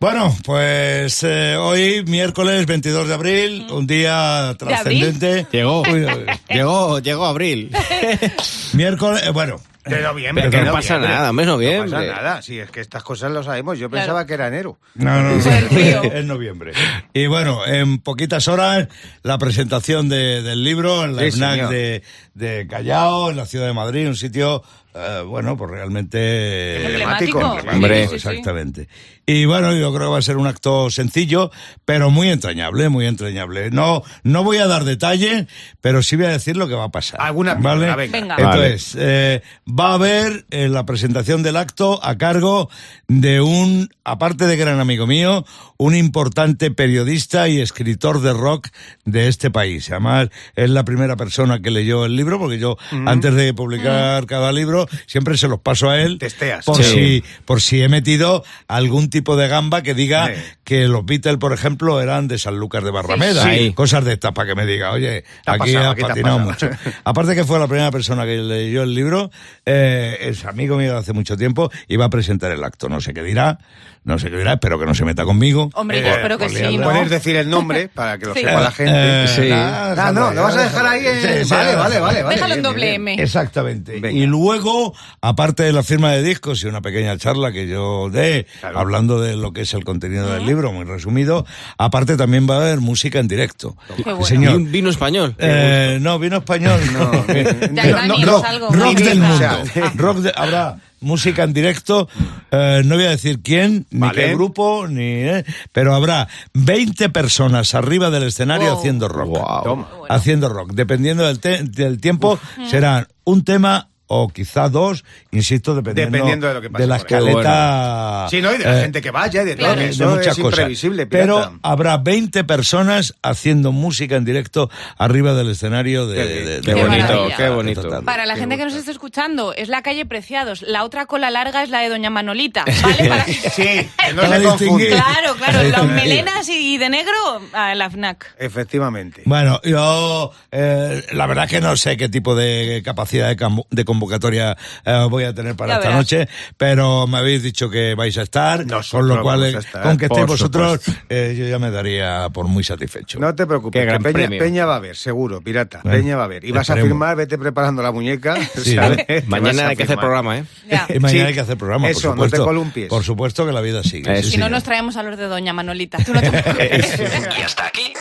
Bueno, pues eh, hoy, miércoles 22 de abril, un día trascendente. Llegó. Uy, Llegó, llegó abril. miércoles, eh, bueno, De noviembre. Pero que no pasa noviembre. nada, hombre, es No noviembre. pasa nada, sí, es que estas cosas lo sabemos. Yo Claro. pensaba que era enero. no, no, no, es noviembre. Y bueno, en poquitas horas, la presentación de- del libro en la Sí, FNAC de, de Callao, en la ciudad de Madrid, un sitio, eh, bueno, pues realmente Emblemático. Emblemático. Hombre. Sí, sí, sí. Exactamente. Y bueno, yo creo que va a ser un acto sencillo, pero muy entrañable, muy entrañable. No, no voy a dar detalles, pero sí voy a decir lo que va a pasar. Alguna ¿vale? venga. Venga. Entonces, eh, va a haber eh, la presentación del acto a cargo de un, aparte de gran amigo mío, un importante periodista y escritor de rock de este país. Además, es la primera persona que leyó el libro, porque yo, antes de publicar cada libro, siempre se los paso a él. Testeas. Por Sí. si, por si he metido algún tipo de gamba que diga Sí. Que los Beatles, por ejemplo, eran de Sanlúcar de Barrameda. Sí. Sí. Cosas de estas para que me diga, oye, aquí pasado, ha aquí te ha patinado mucho. Aparte que fue la primera persona que leyó el libro, eh, es amigo mío de hace mucho tiempo y va a presentar el acto. No sé qué dirá, no sé qué dirá, espero que no se meta conmigo. Hombre, yo Eh, espero que sí. ¿no? Puedes decir el nombre para que lo Sí. sepa la gente. Eh, Sí. Ah, no, déjalo, lo vas a dejar ahí en... Sí, sí, vale, vale, vale, vale. Déjalo en doble M. Exactamente. Venga. Y luego, aparte de la firma de discos y una pequeña charla que yo dé, Claro. hablando de lo que es el contenido del libro, muy resumido, aparte también va a haber música en directo. Qué bueno. Y Señor. un vino español. Eh, no, vino español, no. Rock, rock del mundo. Rock de- habrá música en directo, eh, no voy a decir quién, ni qué grupo, ni eh, pero habrá 20 personas arriba del escenario Wow. haciendo rock. Wow. Toma. Haciendo rock. Dependiendo del, te- del tiempo, serán un tema o quizá dos, insisto, dependiendo, Dependiendo de lo que pase la por ahí. escaleta. Sí, ¿no? Y de la eh, gente que vaya y de todo. claro. de Eso muchas es cosas. imprevisible. Pero habrá 20 personas haciendo música en directo arriba del escenario de... Qué de- de- Qué de- bonito, maravilla. qué bonito. Total. Para la Qué gente que nos está escuchando, es la calle Preciados. La otra cola larga es la de Doña Manolita. ¿Vale? Para- Sí, que no se distinguir. Claro, claro. Distinguir. melenas y de negro a la FNAC. Efectivamente. Bueno, yo eh, la verdad que no sé qué tipo de capacidad de, de convocatoria eh, voy a tener para Ya esta verás. noche, pero me habéis dicho que vais a estar, Nosotros con lo cual, eh, estar, con que estéis vosotros, eh, yo ya me daría por muy satisfecho. No te preocupes, que Peña. Peña va a ver, seguro, pirata. Bueno, Peña va a ver. Y vas a esperemos. firmar, vete preparando la muñeca. Sí. vas Mañana hay que hacer programa, ¿eh? Ya. Y mañana Sí. hay que hacer programa, Eso, por no te supuesto. columpies. Por supuesto que la vida sigue. Eh, sí, Si no, nos traemos a los de Doña Manolita. Tú no te. Y hasta aquí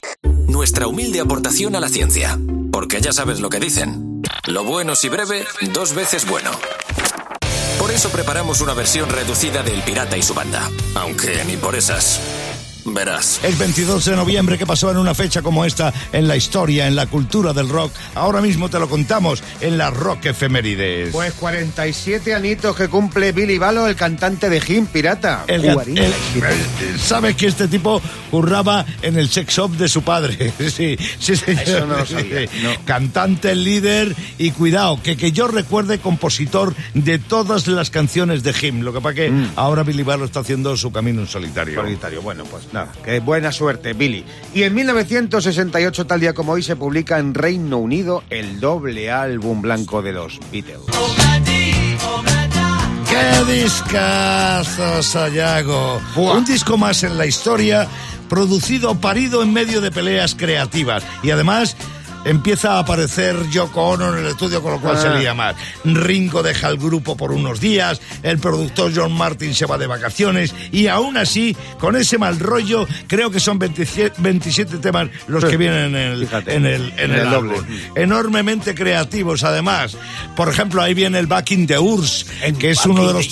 nuestra humilde aportación a la ciencia. Porque ya sabes lo que dicen. Lo bueno si breve, dos veces bueno. Por eso preparamos una versión reducida del Pirata y su banda. Aunque ni por esas. Verás. Es 22 de noviembre que pasó en una fecha como esta en la historia, en la cultura del rock. Ahora mismo te lo contamos en las Rock Efemérides. Pues 47 anitos que cumple Billy Balo, el cantante de Jim Pirata. El ga- 47. el- el- ¿Sabes que este tipo curraba en el sex shop de su padre? Sí, sí, señor. Eso no lo sabía, Sí. no. Cantante, líder y cuidado, que, que yo recuerde compositor de todas las canciones de Jim. Lo que pasa que Mm. ahora Billy Barlow está haciendo su camino en solitario. Solitario. Bueno, pues nada, que buena suerte, Billy. Y en 1968, tal día como hoy, se publica en Reino Unido el doble álbum blanco de los Beatles. ¡Qué discazo, Sayago! Un disco más en la historia, producido, parido en medio de peleas creativas. Y además empieza a aparecer Yoko Ono en el estudio, con lo cual Ah. se lía más. Ringo deja el grupo por unos días, el productor John Martin se va de vacaciones, y aún así, con ese mal rollo, creo que son 27, 27 temas los que vienen en el, Fíjate, en el, en en el el doble. Enormemente creativos, además. Por ejemplo, ahí viene el Back in the Urs, que es uno de los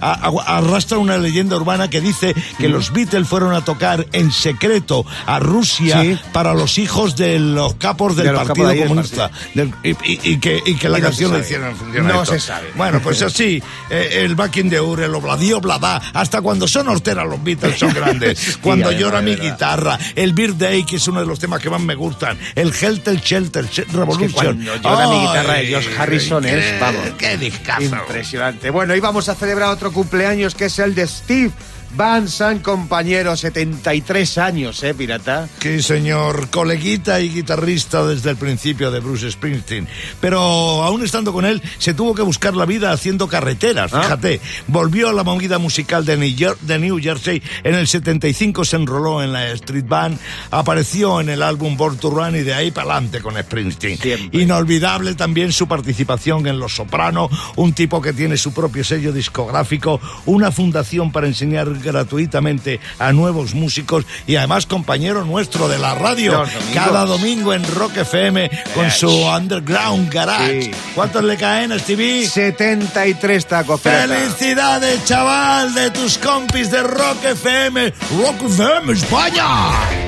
a- arrastra una leyenda urbana que dice que los Beatles fueron a tocar en secreto a Rusia Sí. para los hijos de los capos del De los capos Partido de Comunista. Del- y, y- y que, y que la no canción la hicieron a No esto. se sabe. Bueno, pues así, eh, el Back in the Ur, el Obladío Bladá, hasta cuando son horteras los Beatles son grandes. cuando además, llora de mi guitarra, el Birthday, que es uno de los temas que más me gustan, el Helter Shelter, Sh- Revolution. cuando llora mi guitarra de George Harrison es, vamos, Qué discazo. Impresionante. Bueno, y vamos a celebrar otro cumpleaños que es el de Steve Van San compañero, 73 años, ¿eh, pirata? Sí, señor, coleguita y guitarrista desde el principio de Bruce Springsteen. Pero aún estando con él, se tuvo que buscar la vida haciendo carreteras, Ah. fíjate. Volvió a la movida musical de New, Jer- de New Jersey. En el 75 se enroló en la Street Band, apareció en el álbum Born to Run y de ahí para adelante con Springsteen. Siempre. Inolvidable también su participación en Los Soprano, un tipo que tiene su propio sello discográfico, una fundación para enseñar gratuitamente a nuevos músicos y además compañero nuestro de la radio cada domingo en Rock FM con su Underground Garage. Sí. ¿Cuántos le caen, Stevie? 73 tacos. ¡Felicidades, chaval, de tus compis de Rock FM! ¡Rock FM España!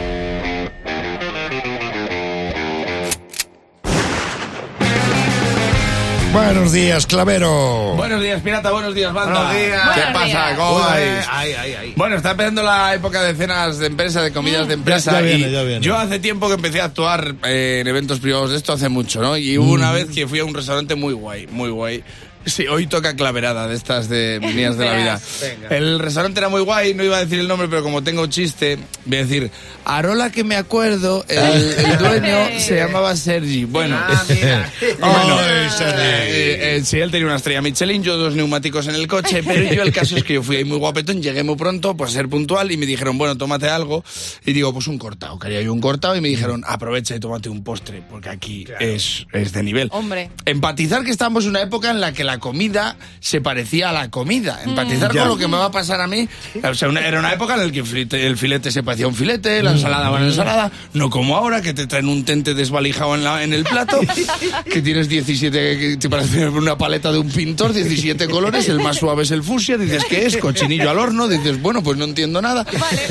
Buenos días, Clavero. Buenos días, pirata, buenos días, banda. Buenos días. ¿Qué Buenos pasa? días. ¿Cómo vais? Ay, ay, ay. Bueno, está empezando la época de cenas de empresa, de comidas de empresa. ya viene, y ya viene. Yo hace tiempo que empecé a actuar eh, en eventos privados de esto, hace mucho, ¿no? Y hubo una vez que fui a un restaurante muy guay, muy guay. Sí, hoy toca claverada de estas de mías de la vida. Venga. El restaurante era muy guay, no iba a decir el nombre, pero como tengo chiste, voy a decir, Arola que me acuerdo, el, el dueño se llamaba Sergi. Bueno, Ah, mira. Bueno, Ay, Sergi. eh, eh, sí, él tenía una estrella Michelin, yo dos neumáticos en el coche, pero yo el caso es que yo fui ahí muy guapetón, llegué muy pronto, pues a ser puntual, y me dijeron, bueno, tómate algo, y digo, pues un cortado, quería yo un cortado, y me dijeron, aprovecha y tómate un postre, porque aquí es, es de nivel. Hombre. Empatizar que estamos en una época en la que la comida se parecía a la comida. Empatizar Ya. con lo que me va a pasar a mí. O sea, una- era una época en la que el filete, el filete se parecía a un filete, la ensalada a una ensalada. No como ahora, que te traen un tente desvalijado en, la, en el plato, que tienes 17, que te parece una paleta de un pintor, 17 colores, el más suave es el fusia, dices, ¿qué es? Cochinillo al horno, dices, bueno, pues no entiendo nada.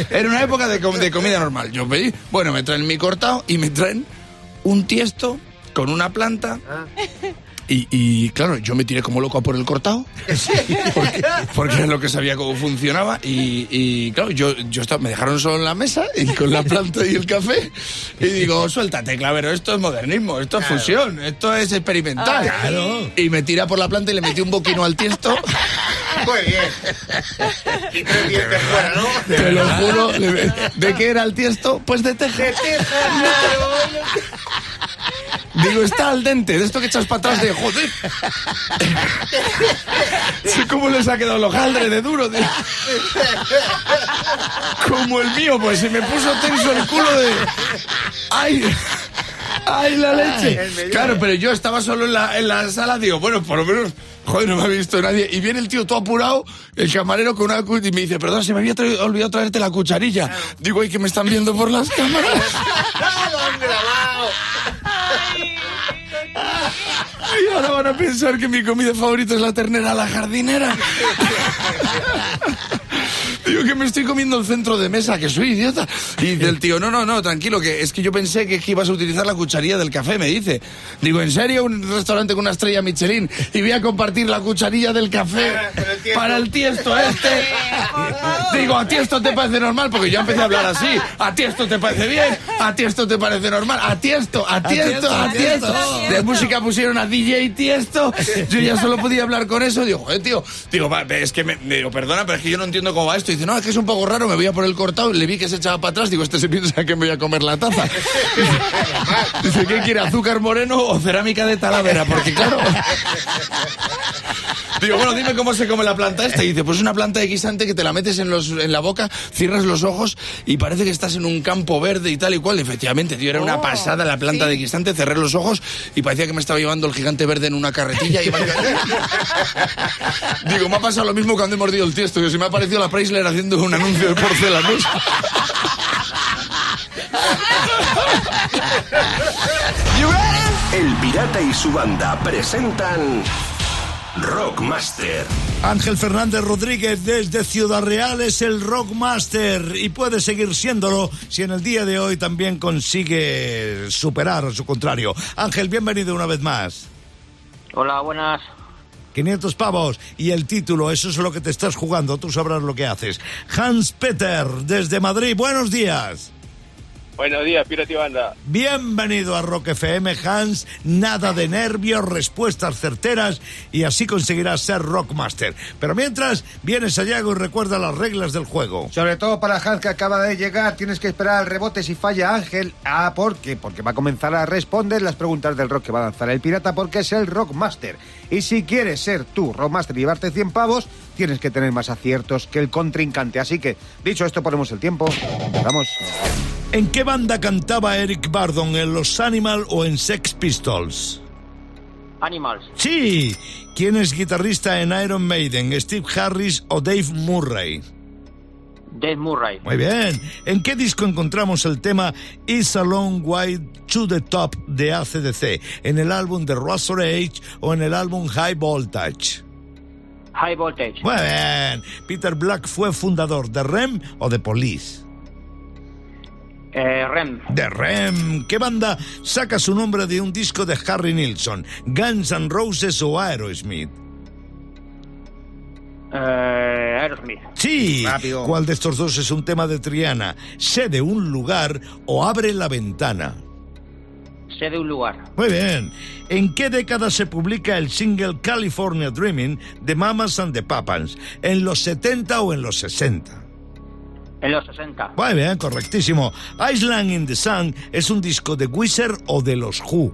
Era una época de, de comida normal. Yo pedí, bueno, me traen mi cortado y me traen un tiesto con una planta. Y, y, claro, yo me tiré como loco a por el cortado, porque, porque era lo que sabía cómo funcionaba. Y, y, claro, yo, yo estaba, me dejaron solo en la mesa y con la planta y el café. Y digo, suéltate, clavero, esto es modernismo, esto es fusión, esto es experimental. Claro. Y me tiré a por la planta y le metí un boquino al tiesto. Muy bien. Y tres dientes fuera, ¿no? Te lo juro. le- ¿De qué era el tiesto? Pues de teja. Digo, está al dente, de esto que echas para atrás de joder. Sí, ¿Cómo les ha quedado el hojaldre de duro? tío? Como el mío, pues se me puso tenso el culo de. ¡Ay! ¡Ay, la leche! Claro, pero yo estaba solo en la, en la sala, digo, bueno, por lo menos, joder, no me ha visto nadie. Y viene el tío todo apurado, el camarero con una cu- y me dice, perdón, se me había traído- olvidado traerte la cucharilla. Digo, ay, que me están viendo por las cámaras. Y ahora van a pensar que mi comida favorita es la ternera a la jardinera. Digo que me estoy comiendo el centro de mesa, que soy idiota. Y dice el tío, no, no, no, tranquilo, que es que yo pensé que, que ibas a utilizar la cucharilla del café, me dice. Digo, ¿en serio? Un restaurante con una estrella Michelin y voy a compartir la cucharilla del café para el tiesto este. Digo, a ti esto te parece normal, porque yo empecé a hablar así. A ti esto te parece bien, a ti esto te parece normal, a ti esto, a ti esto, a ti esto. De música pusieron a DJ Tiesto. Yo ya solo podía hablar con eso. Digo, joder, tío. Digo, es que me, digo, perdona, pero es que yo no entiendo cómo va esto. Dice, no, es que es un poco raro, me voy a por el cortado. Le vi que se echaba para atrás. Digo, este se piensa que me voy a comer la taza. Dice, ¿qué quiere? ¿Azúcar moreno o cerámica de Talavera? Porque claro. Digo, bueno, dime cómo se come la planta esta. Y dice, pues es una planta de guisante que te la metes en, los, en la boca, cierras los ojos y parece que estás en un campo verde y tal y cual. Efectivamente, tío, era una pasada la planta de guisante. Cerré los ojos y parecía que me estaba llevando el gigante verde en una carretilla. Y iba- Digo, me ha pasado lo mismo cuando he mordido el tiesto. Que se me ha parecido la Chrysler haciendo un anuncio de porcelanos. El Pirata y su banda presentan Rockmaster. Ángel Fernández Rodríguez desde Ciudad Real es el Rockmaster y puede seguir siéndolo si en el día de hoy también consigue superar a su contrario. Ángel, bienvenido una vez más. Hola, buenas. 500 pavos y el título, eso es lo que te estás jugando, tú sabrás lo que haces. Hans Peter desde Madrid, buenos días. Buenos días, Pirata y Banda. Bienvenido a Rock FM, Hans. Nada de nervios, respuestas certeras y así conseguirás ser Rockmaster. Pero mientras, vienes a Yago y recuerda las reglas del juego. Sobre todo para Hans que acaba de llegar, tienes que esperar al rebote si falla Ángel. Ah, ¿por qué? Porque va a comenzar a responder las preguntas del rock que va a lanzar el pirata porque es el Rockmaster. Y si quieres ser tú Rockmaster y llevarte 100 pavos, tienes que tener más aciertos que el contrincante. Así que, dicho esto, ponemos el tiempo. Vamos. ¿En qué banda cantaba Eric Bardon? ¿En Los Animal o en Sex Pistols? Animals. Sí. ¿Quién es guitarrista en Iron Maiden? ¿Steve Harris o Dave Murray? Dave Murray. Muy bien. ¿En qué disco encontramos el tema Is a Long Way to the Top de ACDC? ¿En el álbum de Razor Age o en el álbum High Voltage? High Voltage. Muy bien. ¿Peter Black fue fundador de REM o de Police? Eh, Rem. De REM. ¿Qué banda saca su nombre de un disco de Harry Nilsson? ¿Guns N' Roses o Aerosmith? Eh, Aerosmith. Sí. Rápido. ¿Cuál de estos dos es un tema de Triana? ¿Sé de un lugar o abre la ventana? Sé de un lugar. Muy bien. ¿En qué década se publica el single California Dreaming de Mamas and the Papas? ¿En los 70 o en los 60? En los 60. Muy bien, correctísimo. Island in the Sun es un disco de Wizard o de los Who.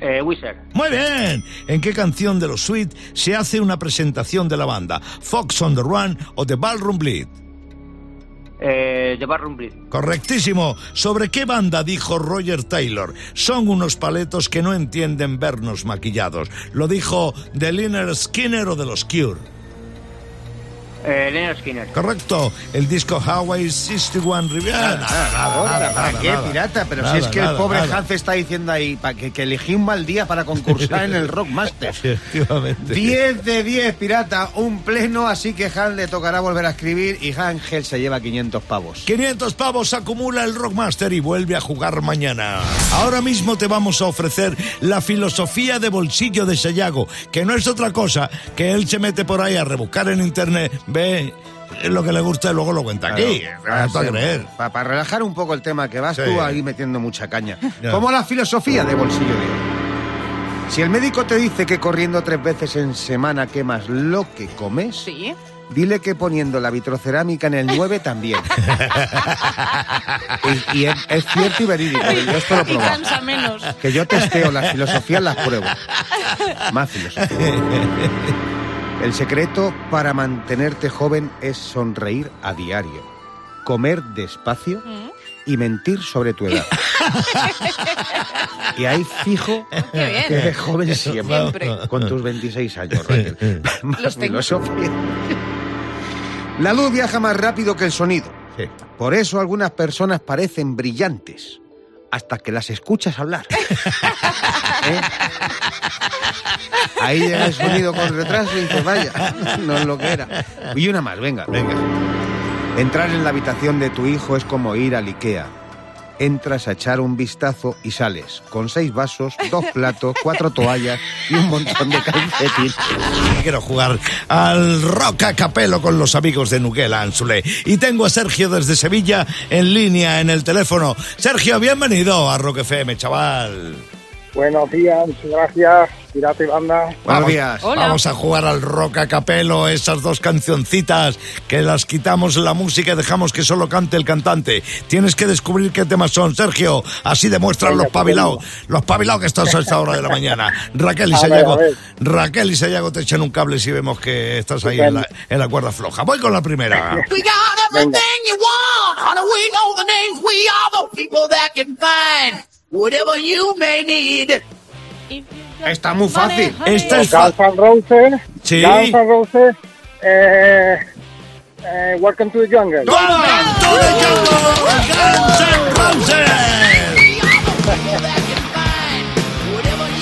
Eh, Wizard. Muy bien. ¿En qué canción de los Sweet se hace una presentación de la banda? ¿Fox on the Run o The Ballroom Bleed? Eh, The Bleed. Correctísimo. ¿Sobre qué banda dijo Roger Taylor? Son unos paletos que no entienden vernos maquillados. Lo dijo de Liner Skinner o de los Cure. Eh, Leonard Skinner. Correcto. El disco Hawaii 61 Riviera. ¿para qué, pirata? Pero si es que el pobre Hans está diciendo ahí para que, que elegí un mal día para concursar en el Rockmaster. Efectivamente. 10 de 10, pirata, un pleno, así que Hans le tocará volver a escribir y Ángel se lleva 500 pavos. 500 pavos acumula el Rockmaster y vuelve a jugar mañana. Ahora mismo te vamos a ofrecer la filosofía de bolsillo de Sayago, que no es otra cosa que él se mete por ahí a rebuscar en internet, ve lo que le gusta y luego lo cuenta aquí. Claro, creer. Para relajar un poco el tema, que vas Sí. tú ahí metiendo mucha caña. Ya. Como la filosofía de bolsillo de hoy. Si el médico te dice que corriendo tres veces en semana quemas lo que comes, Sí. dile que poniendo la vitrocerámica en el 9 también. y y es, es cierto y verídico, que yo esto lo Y menos. Que yo testeo las filosofías, las pruebo. Más filosofía. El secreto para mantenerte joven es sonreír a diario, comer despacio y mentir sobre tu edad. y ahí fijo que eres joven siempre. Siempre. Con tus 26 años, Raquel. Más filosofía. La luz viaja más rápido que el sonido. Sí. Por eso algunas personas parecen brillantes hasta que las escuchas hablar. ¿Eh? Ahí llega el sonido con retraso y dices, vaya, no es lo que era. Y una más, venga. Venga. Entrar en la habitación de tu hijo es como ir al Ikea. Entras a echar un vistazo y sales con seis vasos, dos platos, cuatro toallas y un montón de calcetines. Quiero jugar al rock capelo con los amigos de Nuguela Ansule. Y tengo a Sergio desde Sevilla en línea en el teléfono. Sergio, bienvenido a Rock FM, chaval. Buenos días, gracias, Pirata y Banda. Buenos Vamos- días. Hola. Vamos a jugar al rock a capelo, esas dos cancioncitas que las quitamos la música y dejamos que solo cante el cantante. Tienes que descubrir qué temas son, Sergio. Así demuestran los pabilados, estupendo. los pabilados que estás a esta hora de la mañana. Raquel y A ver, Sayago, a ver. Raquel y Sayago te echan un cable si vemos que estás ahí en la, en la cuerda floja. Voy con la primera. We whatever you may need. Está muy fácil. Esta es Guns N' Roses. Sí. Guns N' Roses. Eh, eh, Welcome to the Jungle. ¡Toma! ¡To the Jungle! ¡Guns N' Roses!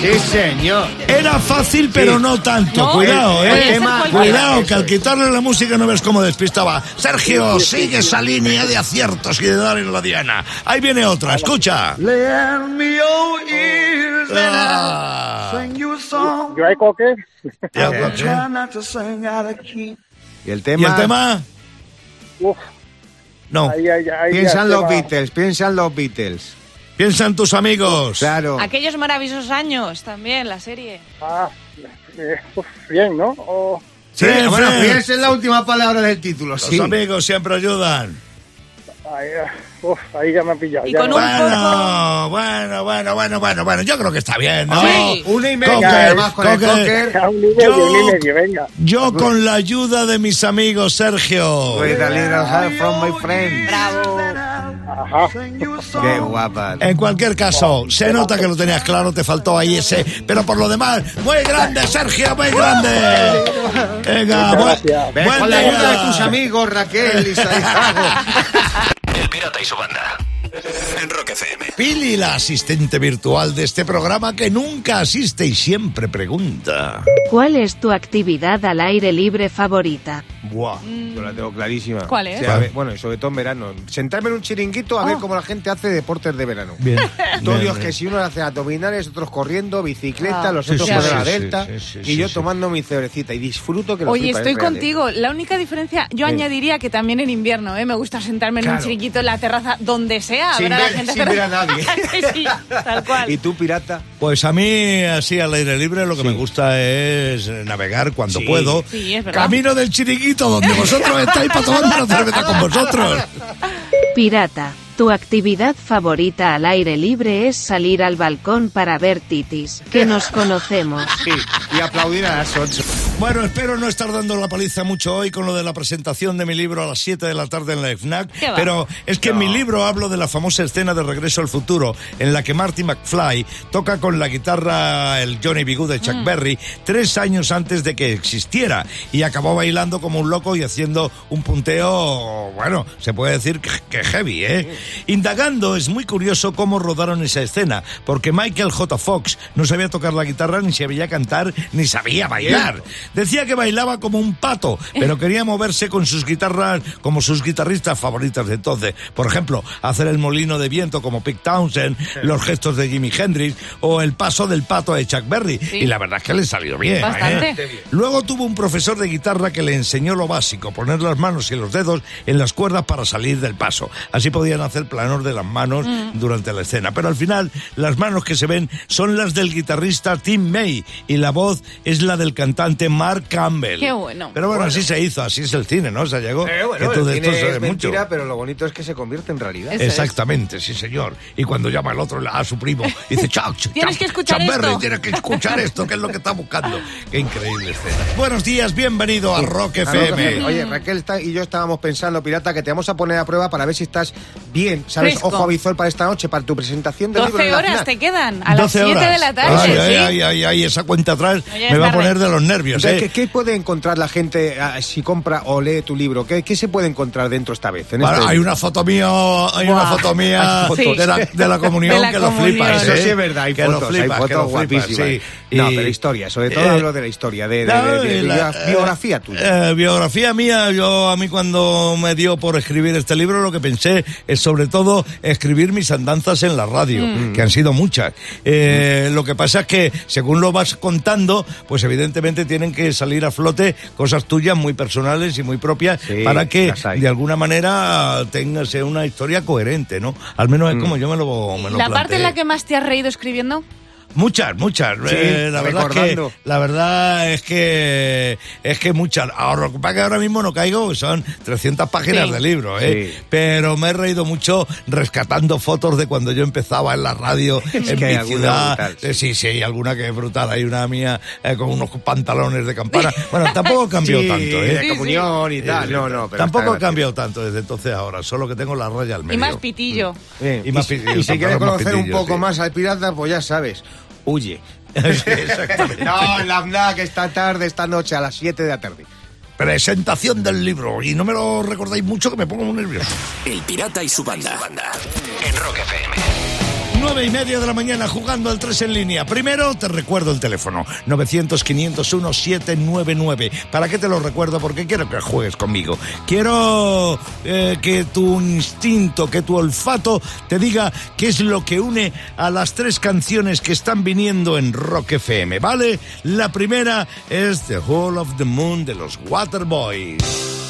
Sí, señor. Era fácil, pero no tanto. No, Cuidado, el- eh. el tema- Cuidado, que al quitarle la música no ves cómo despistaba. Sergio, sigue esa línea de aciertos y de dar en la diana. Ahí viene otra, escucha. Ah. ¿eh? ¿Y el ¿Y el tema? tema? Uf. No. Ahí, ahí, ahí Piensa ya en se los. Beatles, piensa en los Beatles. Piensa en tus amigos. Claro. Aquellos maravillosos años también, la serie. Ah, eh, bien, ¿no? O- Sí, Fred, bueno, piensa en la última palabra del título, Los sí. amigos siempre ayudan. ahí, ah, uf, ahí ya me ha pillado. Y ya con no- un Bueno, bueno, bueno, bueno, bueno, bueno, yo creo que está bien, ¿no? Sí. Una y media, Cocker, un y medio, Yo- un y medio, venga. Yo con la ayuda de mis amigos, Sergio. Friend. Bravo. Ajá. Qué guapa. En cualquier caso, se nota que lo tenías claro, te faltó ahí ese, pero por lo demás, muy grande, Sergio, muy grande. Venga, buen, buen con la ayuda de tus día. amigos, Raquel y Santiago. El Pirata y su banda. En Rock FM. Pili, la asistente virtual de este programa que nunca asiste y siempre pregunta. ¿Cuál es tu actividad al aire libre favorita? Buah. Yo la tengo clarísima. ¿Cuál es? O sea, a ver, bueno, y sobre todo en verano. Sentarme en un chiringuito a ver Oh. cómo la gente hace deportes de verano. Bien. Todos bien, que bien. si uno hace abdominales, otros corriendo, bicicleta, Ah. los otros sí, con sí, la sí, delta. sí, sí, y sí, yo sí. tomando mi cerecita y disfruto que lo Oye, estoy ¿eh? contigo. La única diferencia, yo Sí. añadiría que también en invierno, ¿eh? Me gusta sentarme en un chiringuito en la terraza, donde sea, a Sin ver a la gente sin ver a nadie. Sí, sí, tal cual. ¿Y tú, pirata? Pues a mí, así al aire libre, lo que Sí. me gusta es navegar cuando Sí. puedo. Sí, es verdad. Camino del chiringuito donde vosotros estáis para tomar una cerveza con vosotros. Pirata, tu actividad favorita al aire libre es salir al balcón para ver titis, que nos conocemos. Sí, y aplaudir a las ocho. Bueno, espero no estar dando la paliza mucho hoy con lo de la presentación de mi libro a las 7 de la tarde en la FNAC, pero es que en mi libro hablo de la famosa escena de Regreso al Futuro, en la que Marty McFly toca con la guitarra el Johnny B. Good de Chuck Berry tres años antes de que existiera y acabó bailando como un loco y haciendo un punteo, bueno, se puede decir que, que heavy, ¿eh? Indagando es muy curioso cómo rodaron esa escena, porque Michael J. Fox no sabía tocar la guitarra, ni sabía cantar, ni sabía bailar. Decía que bailaba como un pato, pero quería moverse con sus guitarras como sus guitarristas favoritas de entonces. Por ejemplo, hacer el molino de viento como Pete Townsend, los gestos de Jimi Hendrix o el paso del pato de Chuck Berry. Sí. Y la verdad es que le salió bien. ¿eh? Luego tuvo un profesor de guitarra que le enseñó lo básico, poner las manos y los dedos en las cuerdas para salir del paso. Así podían hacer planos de las manos Mm. durante la escena. Pero al final, las manos que se ven son las del guitarrista Tim May y la voz es la del cantante Mark Campbell. Qué bueno. Pero bueno, así se hizo, así es el cine, ¿no? Se llegó. Eh, bueno, que tú el de cine esto es sabes mucho. mentira, pero lo bonito es que se convierte en realidad. Eso es. Exactamente, sí señor. Y cuando llama el otro a su primo, dice, chao, ch- Tienes que escuchar Chuck Berry, esto". tienes que escuchar esto, que es lo que está buscando. Qué increíble escena. Buenos días, bienvenido a Rock FM. Oye, Raquel está- y yo estábamos pensando, pirata, que te vamos a poner a prueba para ver si estás bien, ¿sabes? Fresco. Ojo a visor para esta noche, para tu presentación del libro. 12 en la horas FNAC. te quedan, a las 12 7 horas. de la tarde. Ay, sí. ay, ay, ay, ay, esa cuenta atrás llegues me va a poner de los nervios, ¿eh? ¿qué, qué puede encontrar la gente ah, si compra o lee tu libro? ¿Qué, qué se puede encontrar dentro esta vez? en Bueno, este hay una foto mía, hay una foto mía fotos. de, la, de la comunión De la que lo comunión. flipas, Eso ¿eh? sí es verdad, hay que fotos, lo flipas, hay que lo fotos flipas, guapísimas. sí. No, pero historia, sobre todo eh, hablo de la historia, de, de- No, de- de- y de la- bio- biografía tuya. Eh, biografía mía, yo a mí cuando me dio por escribir este libro lo que pensé es sobre todo escribir mis andanzas en la radio, Mm. que han sido muchas. Eh, Lo que pasa es que según lo vas contando, pues evidentemente tienen que salir a flote cosas tuyas muy personales y muy propias Sí, para que de alguna manera tenga sea una historia coherente, ¿no? Al menos Mm. es como yo me lo, me lo ¿La parte en la planteé. que más te has reído escribiendo? Muchas, muchas. Sí, Eh, la, verdad es que, recordando. la verdad es que es que muchas. Ahora, que ahora mismo no caigo, son 300 páginas Sí. de libro, ¿eh? Sí. Pero me he reído mucho rescatando fotos de cuando yo empezaba en la radio en que mi ciudad. brutal, sí. Eh, sí, sí, hay alguna que es brutal. Hay una mía eh, con unos pantalones de campana. Bueno, tampoco cambió Sí, tanto, ¿eh? de comunión y tal. Sí, No, no, pero Tampoco ha cambiado tanto desde entonces a ahora, solo que tengo la raya al medio. Y más pitillo. Y más pi- y si quieres conocer un poco sí. más al pirata, pues ya sabes, huye. No, la FNAC esta tarde, esta noche, a las 7 de la tarde. Presentación del libro. Y no me lo recordáis mucho que me pongo muy nervioso. El Pirata y su banda. En Rock FM. Nueve y media de la mañana jugando al 3 en línea. Primero te recuerdo el teléfono 900-501-799. ¿Para qué te lo recuerdo? Porque quiero que juegues conmigo. Quiero eh, que tu instinto, que tu olfato te diga qué es lo que une a las tres canciones que están viniendo en Rock FM, ¿vale? La primera es The Hall of the Moon de los Waterboys.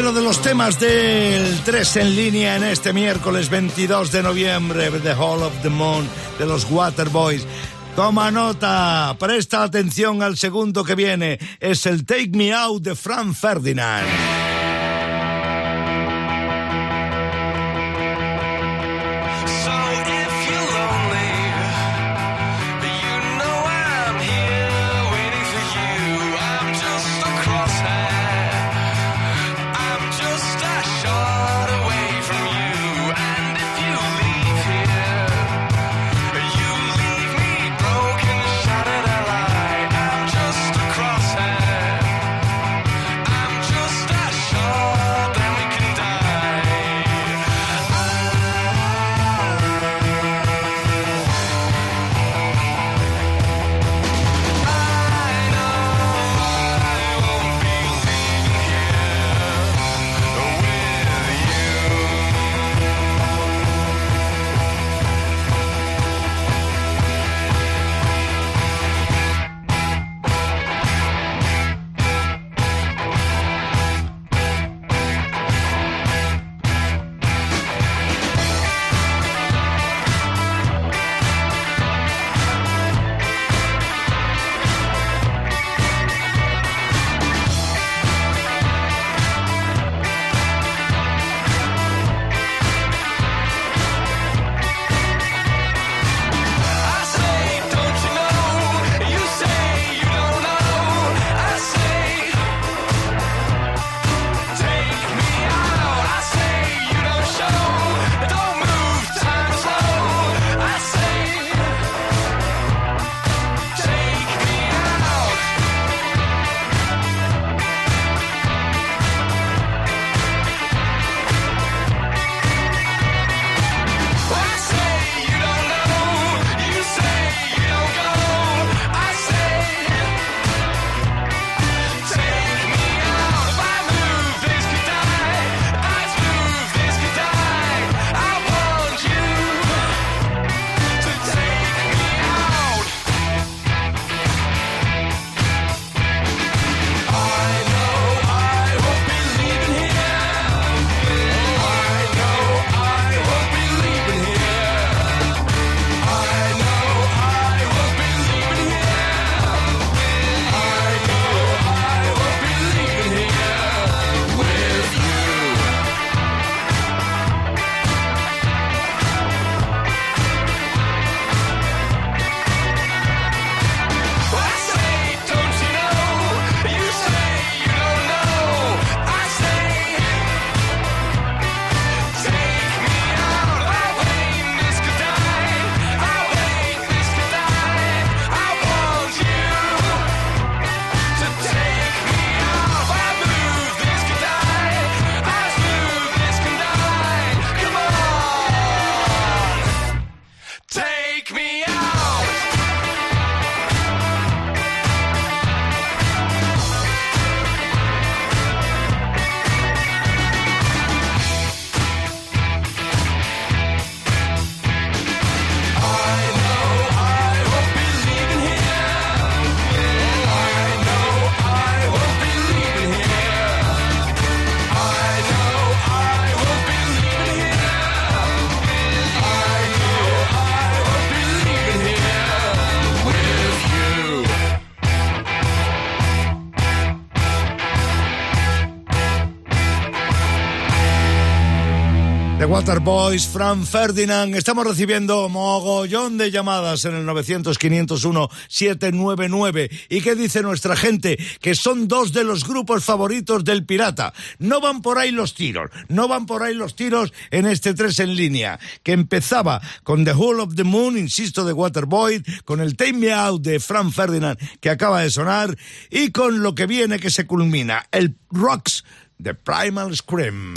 primero de los temas del 3 en línea en este miércoles 22 de noviembre, The Hall of the Moon de los Waterboys. Toma nota, presta atención al segundo que viene, es el Take Me Out de Frank Ferdinand. The Waterboys, Fran Ferdinand. Estamos recibiendo mogollón de llamadas en el 900-501-799. ¿Y qué dice nuestra gente? Que son dos de los grupos favoritos del pirata. No van por ahí los tiros. No van por ahí los tiros en este 3 en línea. Que empezaba con The Hall of the Moon, insisto, de Waterboy, con el Take Me Out de Fran Ferdinand que acaba de sonar y con lo que viene que se culmina, el Rocks de Primal Scream.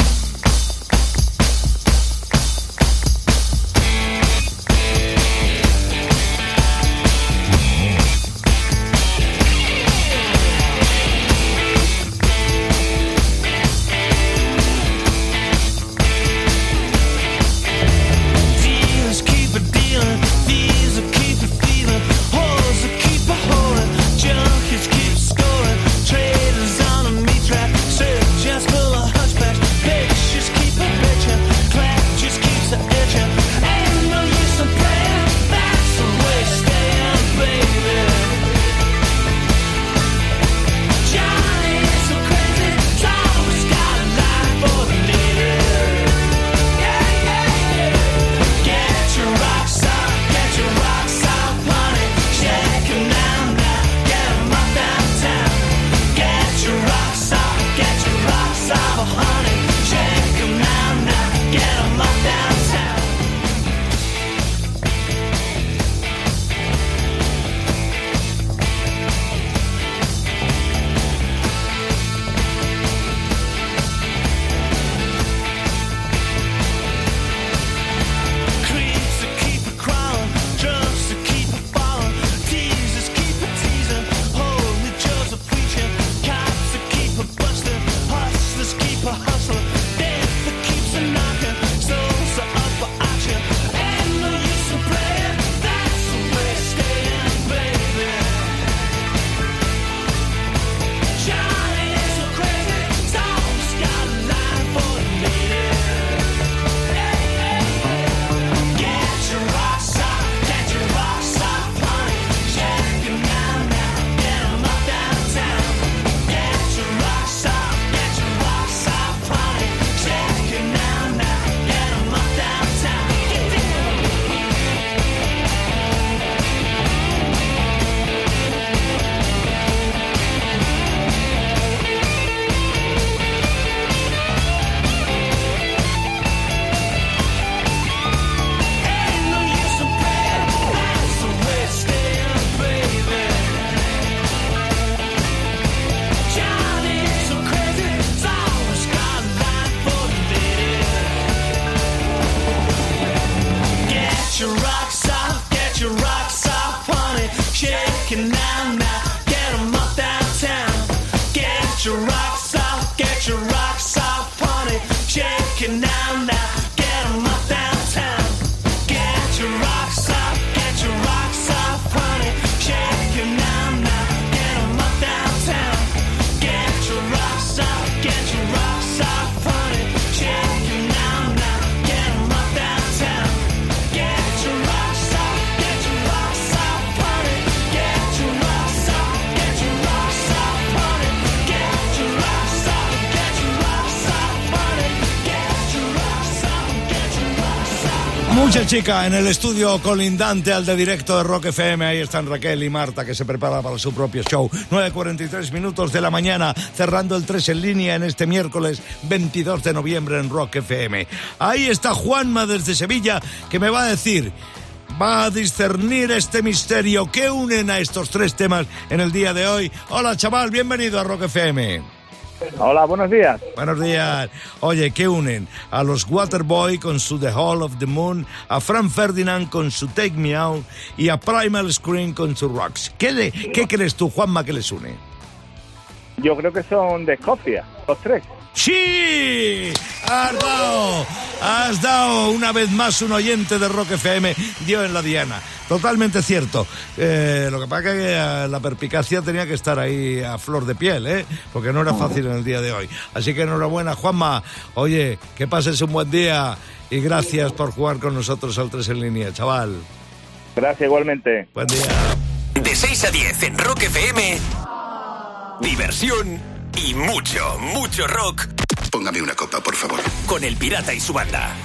Chica en el estudio colindante al de directo de Rock FM. Ahí están Raquel y Marta que se prepara para su propio show. 9.43 minutos de la mañana, cerrando el 3 en línea en este miércoles 22 de noviembre en Rock FM. Ahí está Juanma desde Sevilla que me va a decir. Va a discernir este misterio que unen a estos tres temas en el día de hoy. Hola chaval, bienvenido a Rock FM. Hola, buenos días. Buenos días. Oye, ¿qué unen? A los Waterboy con su The Hall of the Moon, a Fran Ferdinand con su Take Me Out y a Primal Screen con su Rocks. ¿Qué, le- qué crees tú, Juanma, que les une? Yo creo que son de Escocia, los tres. ¡Sí! ¡Has dado! Has dado una vez más un oyente de Rock FM, dio en la diana. Totalmente cierto. Eh, lo que pasa es que eh, la perpicacia tenía que estar ahí a flor de piel, ¿eh? Porque no era fácil en el día de hoy. Así que enhorabuena, Juanma. Oye, que pases un buen día y gracias por jugar con nosotros al 3 en línea, chaval. Gracias, igualmente. Buen día. De 6 a 10 en Rock FM. Diversión y mucho, mucho rock. Póngame una copa, por favor. Con el pirata y su banda.